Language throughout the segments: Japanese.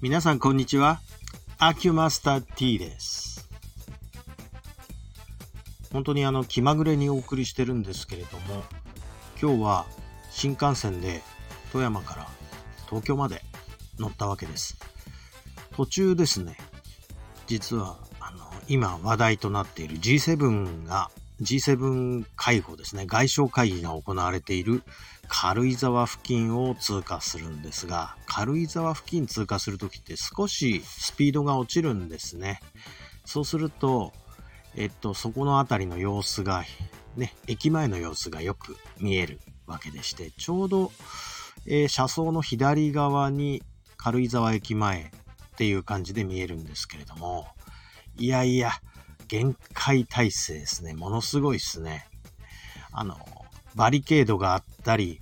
皆さんこんにちは。アキュマスター T です。本当にあの気まぐれにお送りしてるんですけれども、今日は新幹線で富山から東京まで乗ったわけです。途中ですね、実はあの今話題となっている G7 が G7 会合ですね、外相会議が行われている軽井沢付近を通過するんですが、軽井沢付近通過するときって少しスピードが落ちるんですね。そうすると、えっと、そこの辺りの様子が、ね、駅前の様子がよく見えるわけでして、ちょうど、えー車窓の左側に軽井沢駅前っていう感じで見えるんですけれども、いやいや、限界態勢ですね。ものすごいですね。あの、バリケードがあったり、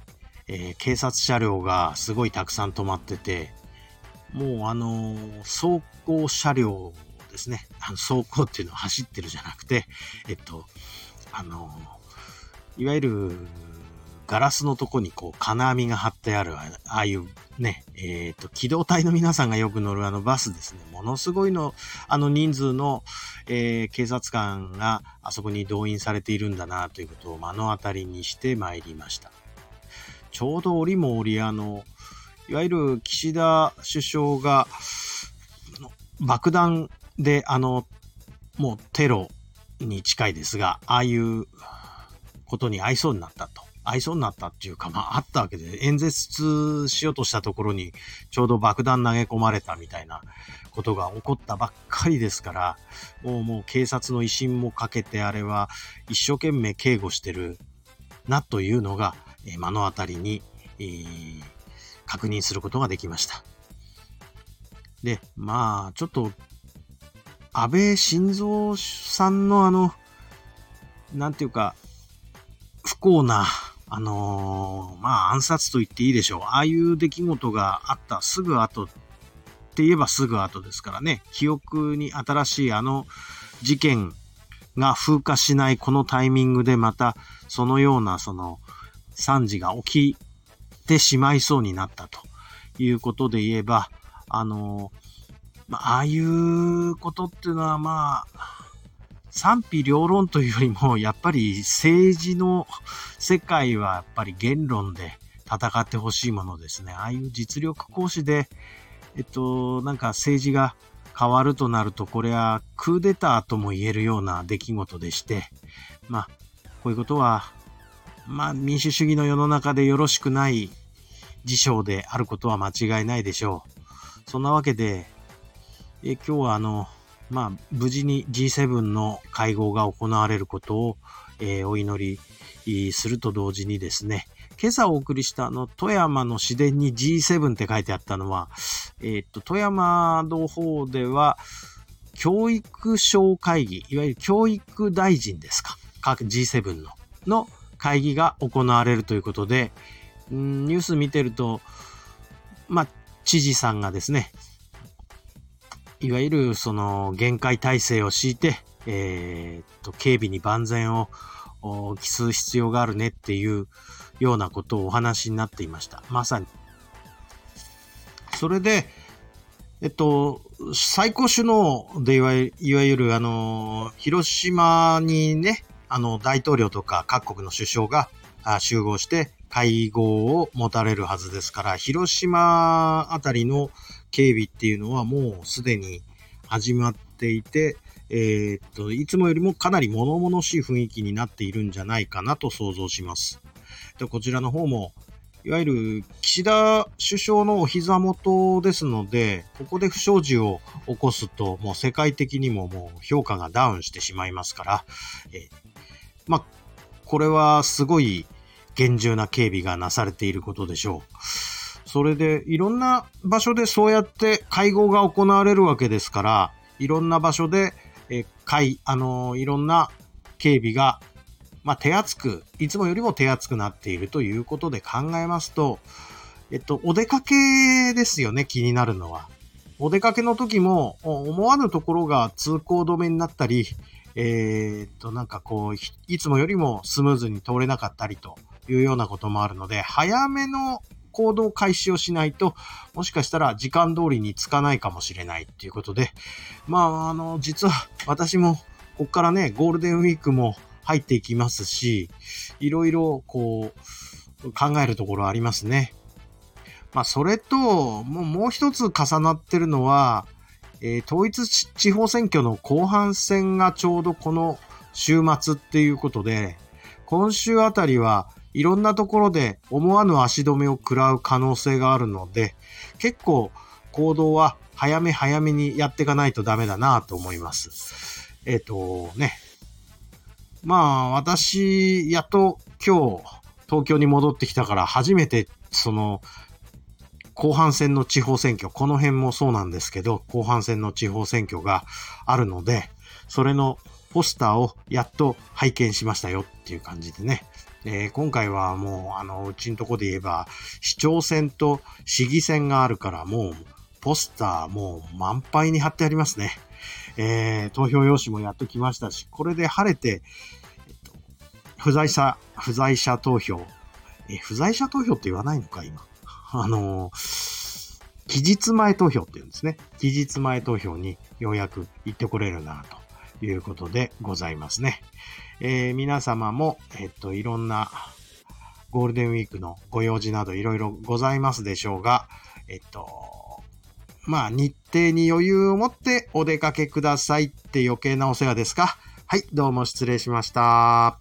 えー警察車両がすごいたくさん止まってて、もうあのー走行車両ですね。あの走行っていうのは走ってるじゃなくて、えっと、あのーいわゆるガラスのとこにこう金網が張ってある、ああいうね、えっ、と、機動隊の皆さんがよく乗るあのバスですね。ものすごいの、あの人数の、えー警察官があそこに動員されているんだなということを目の当たりにしてまいりました。ちょうど折も折あの、いわゆる岸田首相が、爆弾であの、もうテロに近いですが、ああいうことに合いそうになったと。合いそうになったっていうか、まああったわけで、演説しようとしたところにちょうど爆弾投げ込まれたみたいなことが起こったばっかりですから、もうもう警察の威信もかけてあれは一生懸命警護してるなというのが、え目の当たりに、えー確認することができました。で、まあ、ちょっと、安倍晋三さんのあの、なんていうか、不幸な、あのーまあ暗殺と言っていいでしょう。ああいう出来事があったすぐ後って言えばすぐ後ですからね。記憶に新しいあの事件が風化しないこのタイミングでまたそのようなその惨事が起きてしまいそうになったということで言えば、あのーまあああいうことっていうのはまあ、賛否両論というよりも、やっぱり政治の世界はやっぱり言論で戦ってほしいものですね。ああいう実力行使で、えっと、なんか政治が変わるとなると、これはクーデターとも言えるような出来事でして、まあ、こういうことは、まあ、民主主義の世の中でよろしくない事象であることは間違いないでしょう。そんなわけで、え今日はあの、まあ、無事に G7 の会合が行われることを、えーお祈りすると同時にですね、今朝お送りしたあの、富山の市電に G7 って書いてあったのは、えーっと、富山の方では、教育省会議、いわゆる教育大臣ですか、各 G7 の、の会議が行われるということで、んニュース見てると、まあ、知事さんがですね、いわゆるその限界体制を敷いて、えーっと、警備に万全を期す必要があるねっていうようなことをお話になっていました。まさに。それで、えっと、最高首脳でいわゆる、あの、広島にね、あの、大統領とか各国の首相が集合して会合を持たれるはずですから、広島あたりの警備っていうのはもうすでに始まっていて、えーっと、いつもよりもかなり物々しい雰囲気になっているんじゃないかなと想像します。で、こちらの方も、いわゆる岸田首相のお膝元ですので、ここで不祥事を起こすと、もう世界的にももう評価がダウンしてしまいますから、えーまあ、これはすごい厳重な警備がなされていることでしょう。それで、いろんな場所でそうやって会合が行われるわけですから、いろんな場所で、え会、あのいろんな警備が、まあ、手厚く、いつもよりも手厚くなっているということで考えますと、えっと、お出かけですよね、気になるのは。お出かけの時も、思わぬところが通行止めになったり、えーっと、なんかこう、いつもよりもスムーズに通れなかったりというようなこともあるので、早めの行動開始をしないと、もしかしたら時間通りにつかないかもしれないっていうことで、まあ、あの、実は私も、こっからね、ゴールデンウィークも入っていきますし、いろいろこう、考えるところありますね。まあ、それと、もうもう一つ重なってるのは、えー、統一地方選挙の後半戦がちょうどこの週末っていうことで、今週あたりはいろんなところで思わぬ足止めを食らう可能性があるので、結構行動は早め早めにやっていかないとダメだなと思います。えっ、ー、とね。まあ私、やっと今日東京に戻ってきたから初めてその後半戦の地方選挙、この辺もそうなんですけど、後半戦の地方選挙があるので、それのポスターをやっと拝見しましたよっていう感じでね。えー、今回はもう、あの、うちのとこで言えば、市長選と市議選があるから、もう、ポスターもう満杯に貼ってありますね。えー、投票用紙もやっときましたし、これで晴れて、えっと、不在者、不在者投票。え、不在者投票って言わないのか、今。あのー、期日前投票って言うんですね。期日前投票にようやく行ってこれるな、ということでございますね。えー、皆様も、えっと、いろんなゴールデンウィークのご用事などいろいろございますでしょうが、えっと、まあ、日程に余裕を持ってお出かけくださいって余計なお世話ですか？はい、どうも失礼しました。